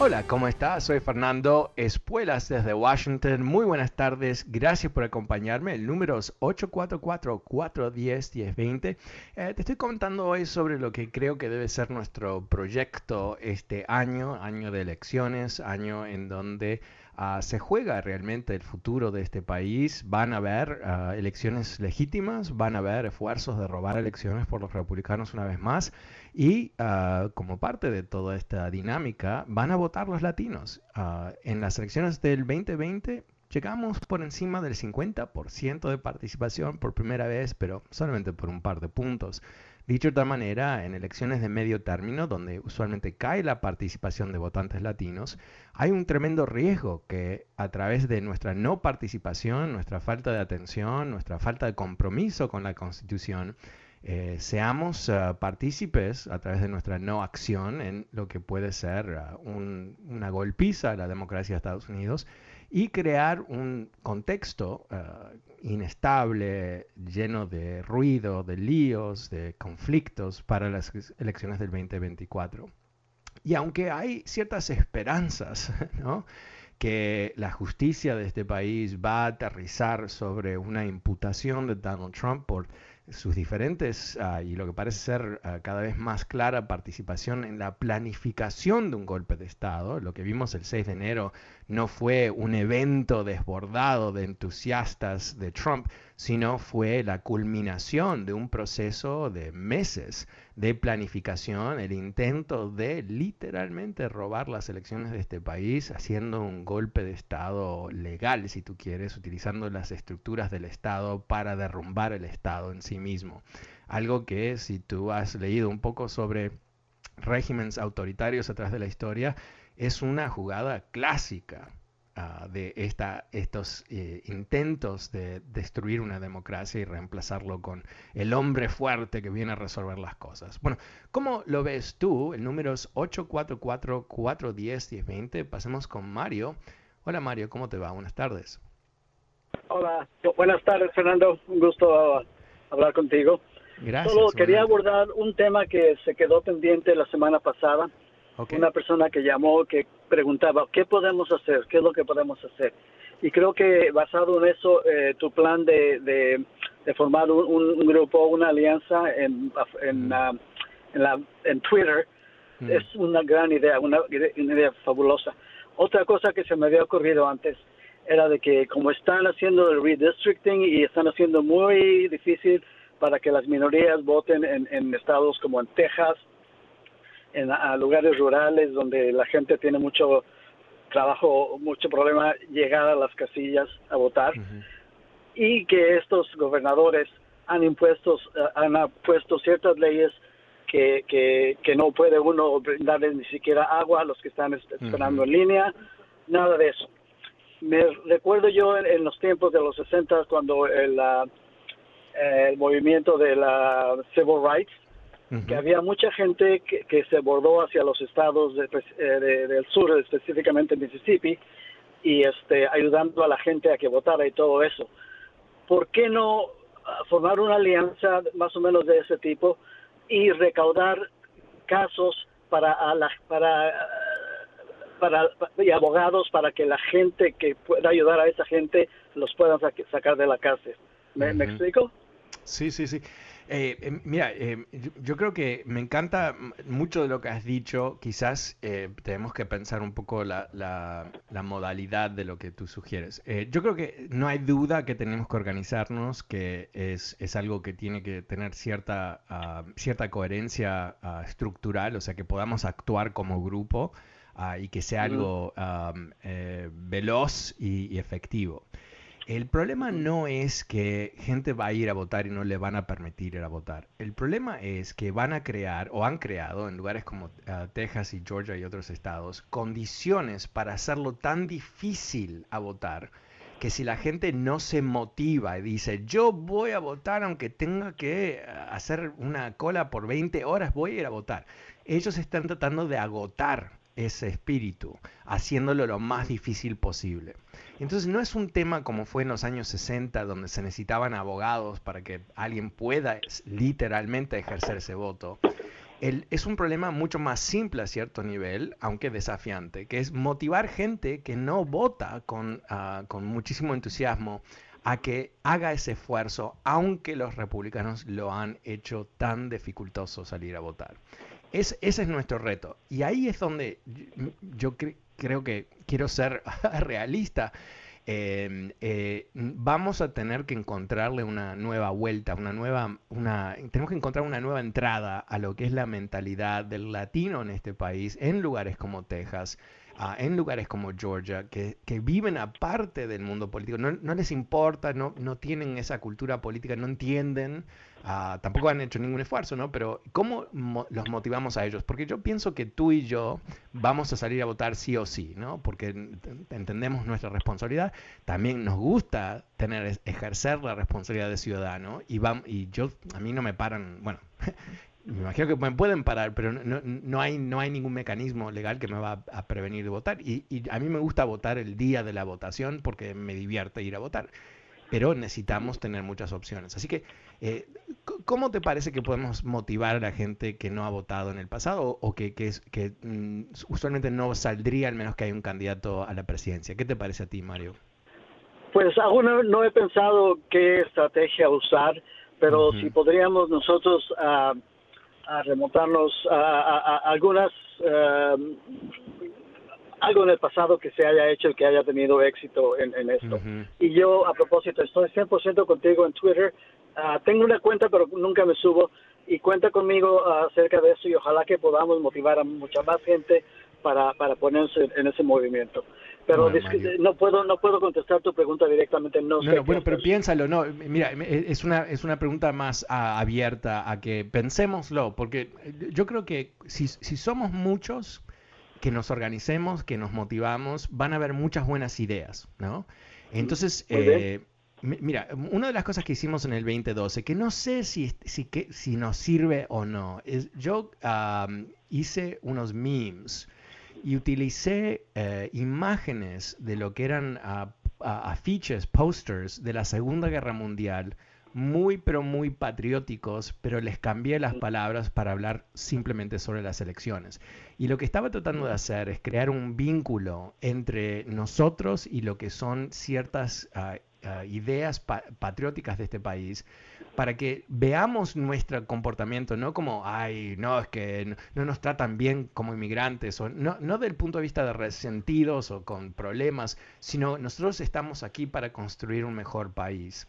Speaker 1: Hola, ¿cómo estás? Soy Fernando Espuelas desde Washington. Muy buenas tardes. Gracias por acompañarme. El número es 844-410-1020. Eh, te estoy contando hoy sobre lo que creo que debe ser nuestro proyecto este año, año de elecciones, año en donde Ah, se juega realmente el futuro de este país. Van a haber ah, elecciones legítimas, van a haber esfuerzos de robar elecciones por los republicanos una vez más. Y ah, como parte de toda esta dinámica, van a votar los latinos. en las elecciones del 2020 llegamos por encima del 50% de participación por primera vez, pero solamente por un par de puntos. Dicho de otra manera, en elecciones de medio término, donde usualmente cae la participación de votantes latinos, hay un tremendo riesgo que a través de nuestra no participación, nuestra falta de atención, nuestra falta de compromiso con la Constitución, eh, seamos uh, partícipes a través de nuestra no acción en lo que puede ser uh, un, una golpiza a la democracia de Estados Unidos y crear un contexto inestable, lleno de ruido, de líos, de conflictos para las elecciones del 2024. Y aunque hay ciertas esperanzas, ¿no? que la justicia de este país va a aterrizar sobre una imputación de Donald Trump por sus diferentes ah, y lo que parece ser ah, cada vez más clara participación en la planificación de un golpe de Estado. Lo que vimos el 6 de enero no fue un evento desbordado de entusiastas de Trump, sino fue la culminación de un proceso de meses de planificación, el intento de literalmente robar las elecciones de este país, haciendo un golpe de Estado legal, si tú quieres, utilizando las estructuras del Estado para derrumbar el Estado en sí mismo. Algo que si tú has leído un poco sobre regímenes autoritarios a través de la historia, es una jugada clásica ah, de esta, estos eh, intentos de destruir una democracia y reemplazarlo con el hombre fuerte que viene a resolver las cosas. Bueno, ¿cómo lo ves tú? El número es 844-410-1020. Pasemos con Mario. Hola Mario, ¿cómo te va? Buenas tardes.
Speaker 5: Hola, buenas tardes Fernando, un gusto hablar contigo.
Speaker 1: Gracias.
Speaker 5: Solo quería abordar un tema que se quedó pendiente la semana pasada una persona que llamó que preguntaba, ¿qué podemos hacer? ¿Qué es lo que podemos hacer? Y creo que basado en eso, eh, tu plan de, de, formar un, grupo, una alianza en, en, mm. en, la, en Twitter mm. es una gran idea, una, idea fabulosa. Otra cosa que se me había ocurrido antes era de que como están haciendo el redistricting y están haciendo muy difícil para que las minorías voten en, en estados como en Texas, en a lugares rurales donde la gente tiene mucho trabajo, mucho problema llegar a las casillas a votar y que estos gobernadores han impuesto han puesto ciertas leyes que, que, que no puede uno brindarles ni siquiera agua a los que están esperando en línea, nada de eso. Me recuerdo yo en, los tiempos de los 60 cuando el, el movimiento de la civil rights que había mucha gente que, se bordó hacia los estados pues, eh, de, del sur, específicamente Mississippi, y este, ayudando a la gente a que votara y todo eso. ¿Por qué no ah, formar una alianza más o menos de ese tipo y recaudar casos para, para, para, y abogados para que la gente que pueda ayudar a esa gente los puedan sacar de la cárcel? ¿Me, explico?
Speaker 1: Sí, sí, sí. Eh, em, mira, em, yo, creo que me encanta mucho de lo que has dicho. Quizás eh, tenemos que pensar un poco la, la, modalidad de lo que tú sugieres. Eh, yo creo que no hay duda que tenemos que organizarnos, que es, es algo que tiene que tener cierta, ah, cierta coherencia ah, estructural, o sea, que podamos actuar como grupo ah, y que sea algo veloz y efectivo. El problema no es que gente va a ir a votar y no le van a permitir ir a votar. El problema es que van a crear o han creado en lugares como ah, Texas y Georgia y otros estados condiciones para hacerlo tan difícil a votar que si la gente no se motiva y dice yo voy a votar aunque tenga que ah, hacer una cola por 20 horas, voy a ir a votar. Ellos están tratando de agotar ese espíritu, haciéndolo lo más difícil posible. Entonces no es un tema como fue en los años 60, donde se necesitaban abogados para que alguien pueda literalmente ejercer ese voto. es un problema mucho más simple a cierto nivel, aunque desafiante, que es motivar gente que no vota con, ah, con muchísimo entusiasmo a que haga ese esfuerzo, aunque los republicanos lo han hecho tan dificultoso salir a votar. Es, ese es nuestro reto. Y ahí es donde yo, creo que quiero ser realista. Em, eh, vamos a tener que encontrarle una nueva vuelta, una nueva, una, tenemos que encontrar una nueva entrada a lo que es la mentalidad del latino en este país, en lugares como Texas, ah, en lugares como Georgia, que, viven aparte del mundo político, no, no les importa, no, no tienen esa cultura política, no entienden Ah, tampoco han hecho ningún esfuerzo, ¿no? Pero ¿cómo los motivamos a ellos? Porque yo pienso que tú y yo vamos a salir a votar sí o sí, ¿no? Porque entendemos nuestra responsabilidad. También nos gusta tener, ejercer la responsabilidad de ciudadano y, y yo, a mí no me paran, bueno, me imagino que me pueden parar, pero no, no, hay, no hay ningún mecanismo legal que me va a, prevenir de votar. Y, y, a mí me gusta votar el día de la votación porque me divierte ir a votar pero necesitamos tener muchas opciones. Así que, eh, ¿cómo te parece que podemos motivar a la gente que no ha votado en el pasado o que, que, que mm, usualmente no saldría al menos que hay un candidato a la presidencia? ¿Qué te parece a ti, Mario?
Speaker 5: Pues aún no, he pensado qué estrategia usar, pero si podríamos nosotros uh, a remontarnos a, algunas uh, algo en el pasado que se haya hecho y que haya tenido éxito en, esto. Y yo, a propósito, estoy 100% contigo en Twitter. Ah, tengo una cuenta, pero nunca me subo. Y cuenta conmigo acerca de eso y ojalá que podamos motivar a mucha más gente para, para ponerse en ese movimiento. Pero no puedo no puedo contestar tu pregunta directamente, no,
Speaker 1: no bueno, pero piénsalo, no, mira, es una es una pregunta más abierta a que pensémoslo, porque yo creo que si, si somos muchos, que nos organicemos, que nos motivamos, van a haber muchas buenas ideas, ¿no? Entonces, eh, mira, una de las cosas que hicimos en el 2012, que no sé si, si, que, si nos sirve o no, es yo hice unos memes y utilicé eh, imágenes de lo que eran afiches, posters de la Segunda Guerra Mundial, muy pero muy patrióticos, pero les cambié las palabras para hablar simplemente sobre las elecciones. Y lo que estaba tratando de hacer es crear un vínculo entre nosotros y lo que son ciertas ah, ah, ideas patrióticas de este país para que veamos nuestro comportamiento, no como, ay, no, es que no, nos tratan bien como inmigrantes, o no, no del punto de vista de resentidos o con problemas, sino nosotros estamos aquí para construir un mejor país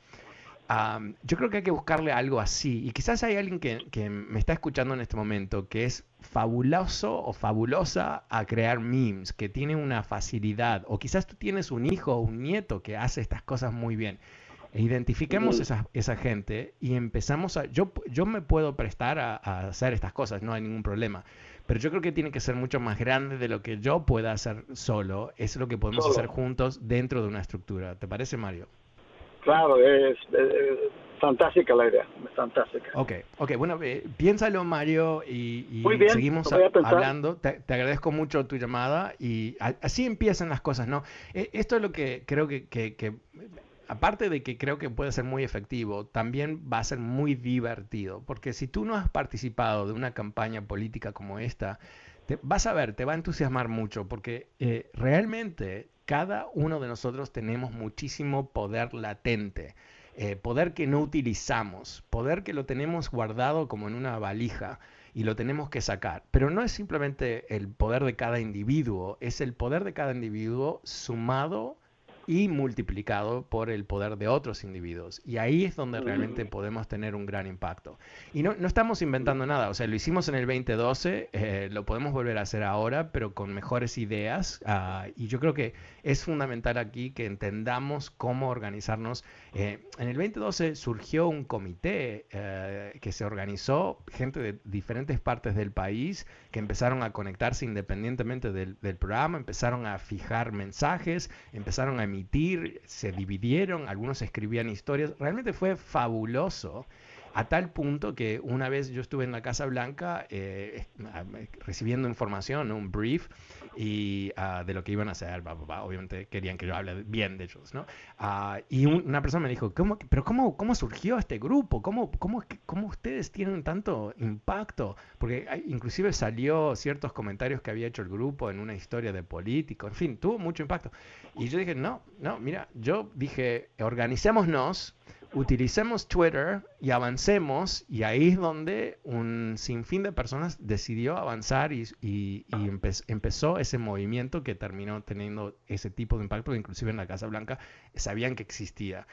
Speaker 1: yo creo que hay que buscarle algo así. Y quizás hay alguien que, me está escuchando en este momento que es fabuloso o fabulosa a crear memes, que tiene una facilidad. O quizás tú tienes un hijo o un nieto que hace estas cosas muy bien. E identifiquemos esa, esa, gente y empezamos a... Yo, yo me puedo prestar a, hacer estas cosas, no hay ningún problema. Pero yo creo que tiene que ser mucho más grande de lo que yo pueda hacer solo. Es lo que podemos hacer juntos dentro de una estructura. ¿Te parece, Mario?
Speaker 5: Claro, es, fantástica la idea, fantástica.
Speaker 1: Ok, ok, bueno, eh, piénsalo Mario y, seguimos hablando. Te, agradezco mucho tu llamada y así empiezan las cosas, ¿no? E, esto es lo que creo que, que, aparte de que creo que puede ser muy efectivo, también va a ser muy divertido, porque si tú no has participado de una campaña política como esta, te, vas a ver, te va a entusiasmar mucho, porque eh, realmente cada uno de nosotros tenemos muchísimo poder latente, eh, poder que no utilizamos, poder que lo tenemos guardado como en una valija y lo tenemos que sacar. Pero no es simplemente el poder de cada individuo, es el poder de cada individuo sumado y multiplicado por el poder de otros individuos. Y ahí es donde realmente podemos tener un gran impacto. Y no, no estamos inventando nada, o sea, lo hicimos en el 2012, eh, lo podemos volver a hacer ahora, pero con mejores ideas. Ah, y yo creo que es fundamental aquí que entendamos cómo organizarnos. Eh, en el 2012 surgió un comité eh, que se organizó, gente de diferentes partes del país, que empezaron a conectarse independientemente del, del programa, empezaron a fijar mensajes, empezaron a emitir, se dividieron, algunos escribían historias, realmente fue fabuloso. A tal punto que una vez yo estuve en la Casa Blanca eh, recibiendo información, un brief, y ah, de lo que iban a hacer, obviamente querían que yo hable bien de ellos, ¿no? Ah, y una persona me dijo, ¿cómo, pero cómo, cómo surgió este grupo? ¿Cómo, cómo, ¿Cómo ustedes tienen tanto impacto? Porque inclusive salió ciertos comentarios que había hecho el grupo en una historia de político, en fin, tuvo mucho impacto. Y yo dije, no, no, mira, yo dije, organicémonos utilicemos Twitter y avancemos, y ahí es donde un sinfín de personas decidió avanzar y, empezó ese movimiento que terminó teniendo ese tipo de impacto, inclusive en la Casa Blanca sabían que existía.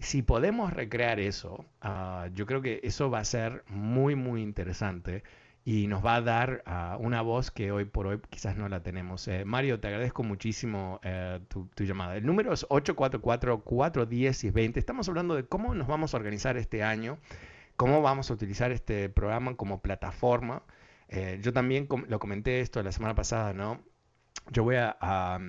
Speaker 1: Si podemos recrear eso, ah, yo creo que eso va a ser muy, muy interesante y nos va a dar uh, una voz que hoy por hoy quizás no la tenemos. Eh, Mario, te agradezco muchísimo eh, tu, llamada. El número es 844-410-20. Estamos hablando de cómo nos vamos a organizar este año, cómo vamos a utilizar este programa como plataforma. Eh, yo también lo comenté esto la semana pasada, ¿no? yo voy a,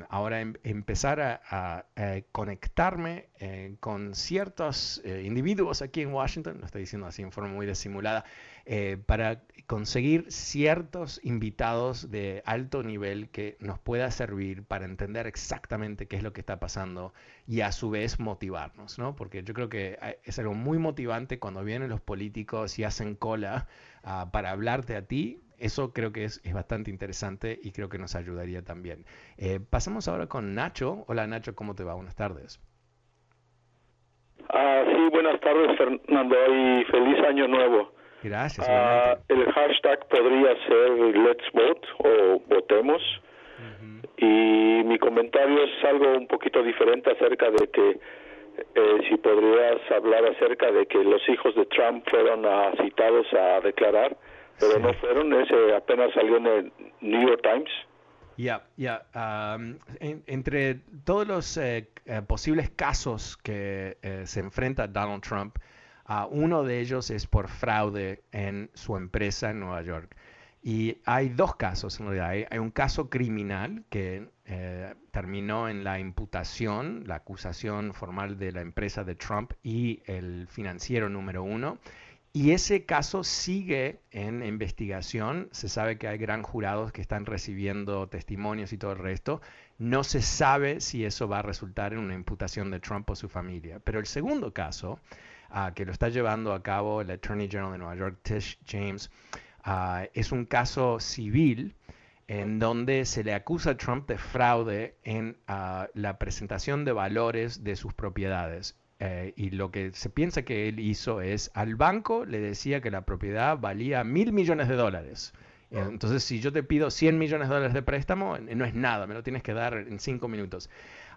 Speaker 1: ahora em, empezar a, conectarme eh, con ciertos eh, individuos aquí en Washington, lo estoy diciendo así en forma muy disimulada, eh, para conseguir ciertos invitados de alto nivel que nos pueda servir para entender exactamente qué es lo que está pasando y a su vez motivarnos, ¿no? Porque yo creo que es algo muy motivante cuando vienen los políticos y hacen cola ah, para hablarte a ti eso creo que es, bastante interesante y creo que nos ayudaría también. Eh, pasamos ahora con Nacho. Hola Nacho, ¿cómo te va? Buenas tardes.
Speaker 6: Ah, sí, buenas tardes Fernando y feliz año nuevo.
Speaker 1: Gracias. Ah,
Speaker 6: el hashtag podría ser Let's Vote o Votemos. Y mi comentario es algo un poquito diferente acerca de que eh, si podrías hablar acerca de que los hijos de Trump fueron citados a declarar pero no fueron, ese apenas salió en el New York Times.
Speaker 1: Ya, ya. entre todos los eh, eh, posibles casos que eh, se enfrenta Donald Trump, uh, uno de ellos es por fraude en su empresa en Nueva York. Y hay dos casos en realidad. Hay, hay un caso criminal que terminó en la imputación, la acusación formal de la empresa de Trump y el financiero número uno. Y ese caso sigue en investigación. Se sabe que hay gran jurados que están recibiendo testimonios y todo el resto. No se sabe si eso va a resultar en una imputación de Trump o su familia. Pero el segundo caso, ah, que lo está llevando a cabo el Attorney General de Nueva York, Tish James, ah, es un caso civil en donde se le acusa a Trump de fraude en ah, la presentación de valores de sus propiedades. Eh, y lo que se piensa que él hizo es al banco le decía que la propiedad valía mil millones de dólares. Entonces, si yo te pido 100 millones de dólares de préstamo, no es nada, me lo tienes que dar en cinco minutos.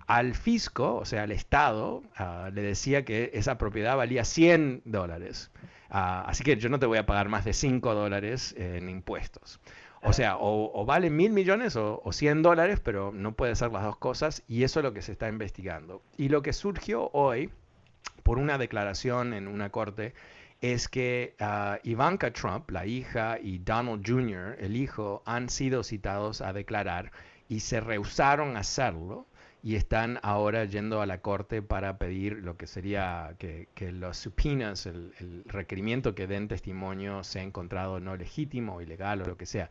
Speaker 1: Al fisco, o sea, al Estado, ah, le decía que esa propiedad valía 100 dólares. Ah, así que yo no te voy a pagar más de 5 dólares en impuestos. O sea, o, vale mil millones o, o, 100 dólares, pero no puede ser las dos cosas y eso es lo que se está investigando. Y lo que surgió hoy por una declaración en una corte es que ah, Ivanka Trump, la hija, y Donald Jr., el hijo, han sido citados a declarar y se rehusaron a hacerlo y están ahora yendo a la corte para pedir lo que sería que, los subpoenas, el, requerimiento que den testimonio sea encontrado no legítimo, ilegal o lo que sea.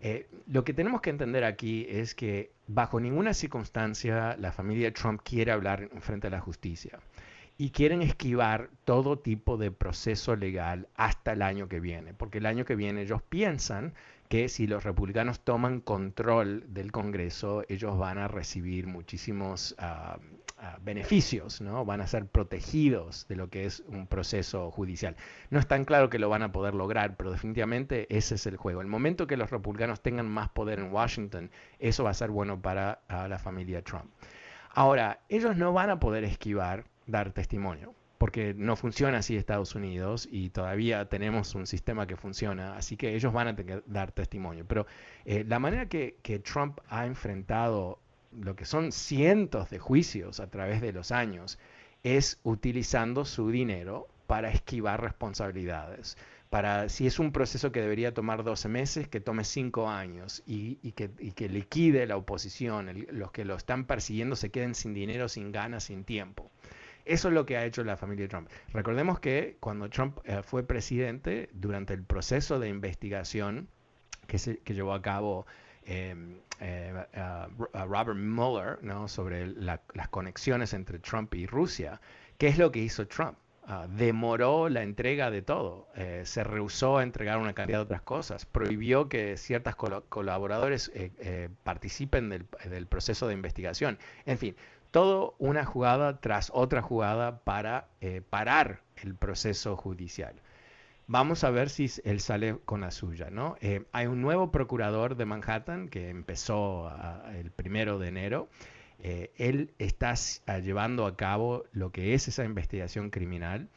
Speaker 1: Eh, lo que tenemos que entender aquí es que bajo ninguna circunstancia la familia Trump quiere hablar en frente a la justicia y quieren esquivar todo tipo de proceso legal hasta el año que viene, porque el año que viene ellos piensan que si los republicanos toman control del Congreso, ellos van a recibir muchísimos ah, ah, beneficios, ¿no? van a ser protegidos de lo que es un proceso judicial. No es tan claro que lo van a poder lograr, pero definitivamente ese es el juego. El momento que los republicanos tengan más poder en Washington, eso va a ser bueno para ah, la familia Trump. Ahora, ellos no van a poder esquivar dar testimonio, porque no funciona así Estados Unidos y todavía tenemos un sistema que funciona, así que ellos van a tener que dar testimonio. Pero eh, la manera que, Trump ha enfrentado lo que son cientos de juicios a través de los años es utilizando su dinero para esquivar responsabilidades. Para, si es un proceso que debería tomar 12 meses, que tome 5 años y, que, que, liquide la oposición, los que lo están persiguiendo se queden sin dinero, sin ganas, sin tiempo. Eso es lo que ha hecho la familia Trump. Recordemos que cuando Trump eh, fue presidente, durante el proceso de investigación que, se, que llevó a cabo em, eh, Robert Mueller ¿no? sobre las conexiones entre Trump y Rusia, ¿qué es lo que hizo Trump? Ah, demoró la entrega de todo, eh, se rehusó a entregar una cantidad de otras cosas, prohibió que ciertos colaboradores participen del, del proceso de investigación. En fin, todo una jugada tras otra jugada para eh, parar el proceso judicial. Vamos a ver si él sale con la suya, ¿no? Eh, hay un nuevo procurador de Manhattan que empezó el primero de enero. Eh, él está llevando a cabo lo que es esa investigación criminal.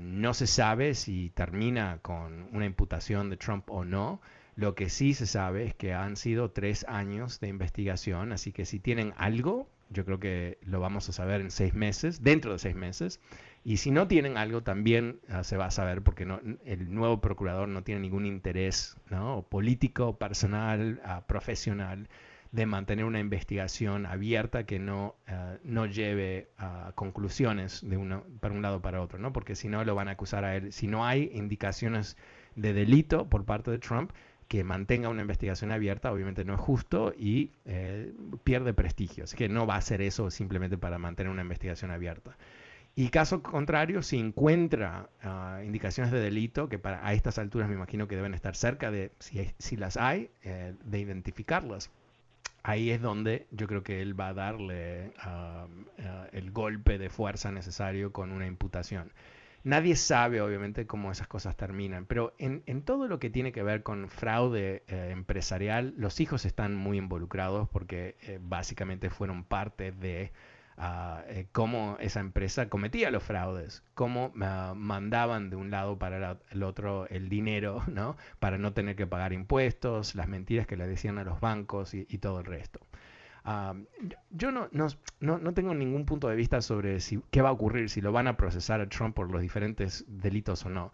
Speaker 1: No se sabe si termina con una imputación de Trump o no. Lo que sí se sabe es que han sido tres años de investigación, así que si tienen algo, yo creo que lo vamos a saber en seis meses, dentro de seis meses. Y si no tienen algo, también ah, se va a saber porque no, el nuevo procurador no tiene ningún interés ¿no? político, personal, ah, profesional de mantener una investigación abierta que no, ah, no lleve a conclusiones de uno para un lado para otro, ¿no? porque si no lo van a acusar a él. Si no hay indicaciones de delito por parte de Trump, que mantenga una investigación abierta, obviamente no es justo y eh, pierde prestigio. Así que no va a hacer eso simplemente para mantener una investigación abierta. Y caso contrario, si encuentra ah, indicaciones de delito, que para a estas alturas me imagino que deben estar cerca de, si, si las hay, eh, de identificarlas, ahí es donde yo creo que él va a darle ah, ah, el golpe de fuerza necesario con una imputación. Nadie sabe, obviamente, cómo esas cosas terminan, pero en, todo lo que tiene que ver con fraude eh, empresarial, los hijos están muy involucrados porque eh, básicamente fueron parte de eh, cómo esa empresa cometía los fraudes, cómo ah, mandaban de un lado para el otro el dinero, ¿no? Para no tener que pagar impuestos, las mentiras que le decían a los bancos y, todo el resto. Yo no, tengo ningún punto de vista sobre si, qué va a ocurrir, si lo van a procesar a Trump por los diferentes delitos o no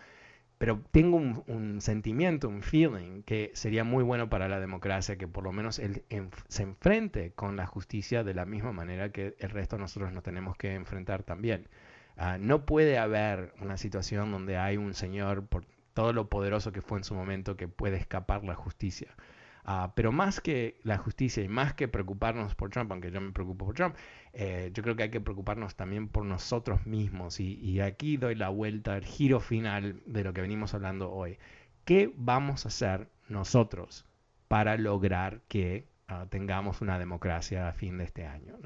Speaker 1: pero tengo un, sentimiento, un feeling que sería muy bueno para la democracia que por lo menos él se enfrente con la justicia de la misma manera que el resto de nosotros nos tenemos que enfrentar también. Ah, no puede haber una situación donde hay un señor, por todo lo poderoso que fue en su momento, que puede escapar la justicia. Ah, pero más que la justicia y más que preocuparnos por Trump, aunque yo me preocupo por Trump, eh, yo creo que hay que preocuparnos también por nosotros mismos. Y, aquí doy la vuelta, el giro final de lo que venimos hablando hoy. ¿Qué vamos a hacer nosotros para lograr que ah, tengamos una democracia a fin de este año?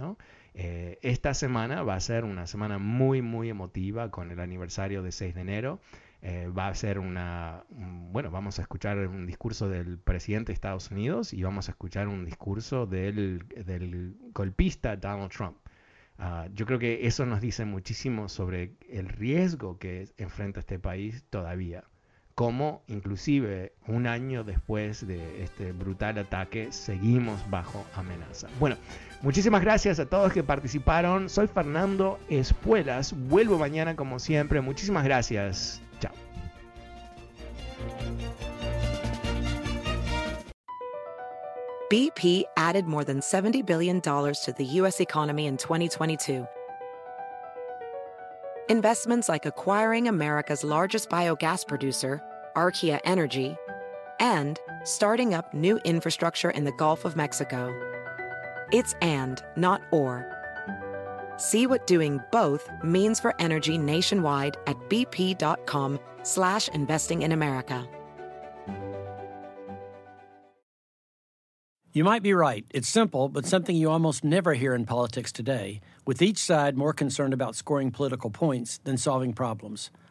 Speaker 1: Eh, esta semana va a ser una semana muy, muy emotiva con el aniversario de 6 de enero. Eh, va a ser una, bueno, vamos a escuchar un discurso del presidente de Estados Unidos y vamos a escuchar un discurso del, del golpista Donald Trump. Ah, yo creo que eso nos dice muchísimo sobre el riesgo que enfrenta este país todavía. Cómo inclusive un año después de este brutal ataque seguimos bajo amenaza. Bueno, muchísimas gracias a todos que participaron. Soy Fernando Espuelas. Vuelvo mañana como siempre. Muchísimas gracias.
Speaker 7: BP added more than $70 billion to the U.S. economy in 2022. Investments like acquiring America's largest biogas producer, Archaea Energy, and starting up new infrastructure in the Gulf of Mexico. It's and, not or. See what doing both means for energy nationwide at bp.com slash investing in America.
Speaker 8: You might be right. It's simple, but something you almost never hear in politics today, with each side more concerned about scoring political points than solving problems.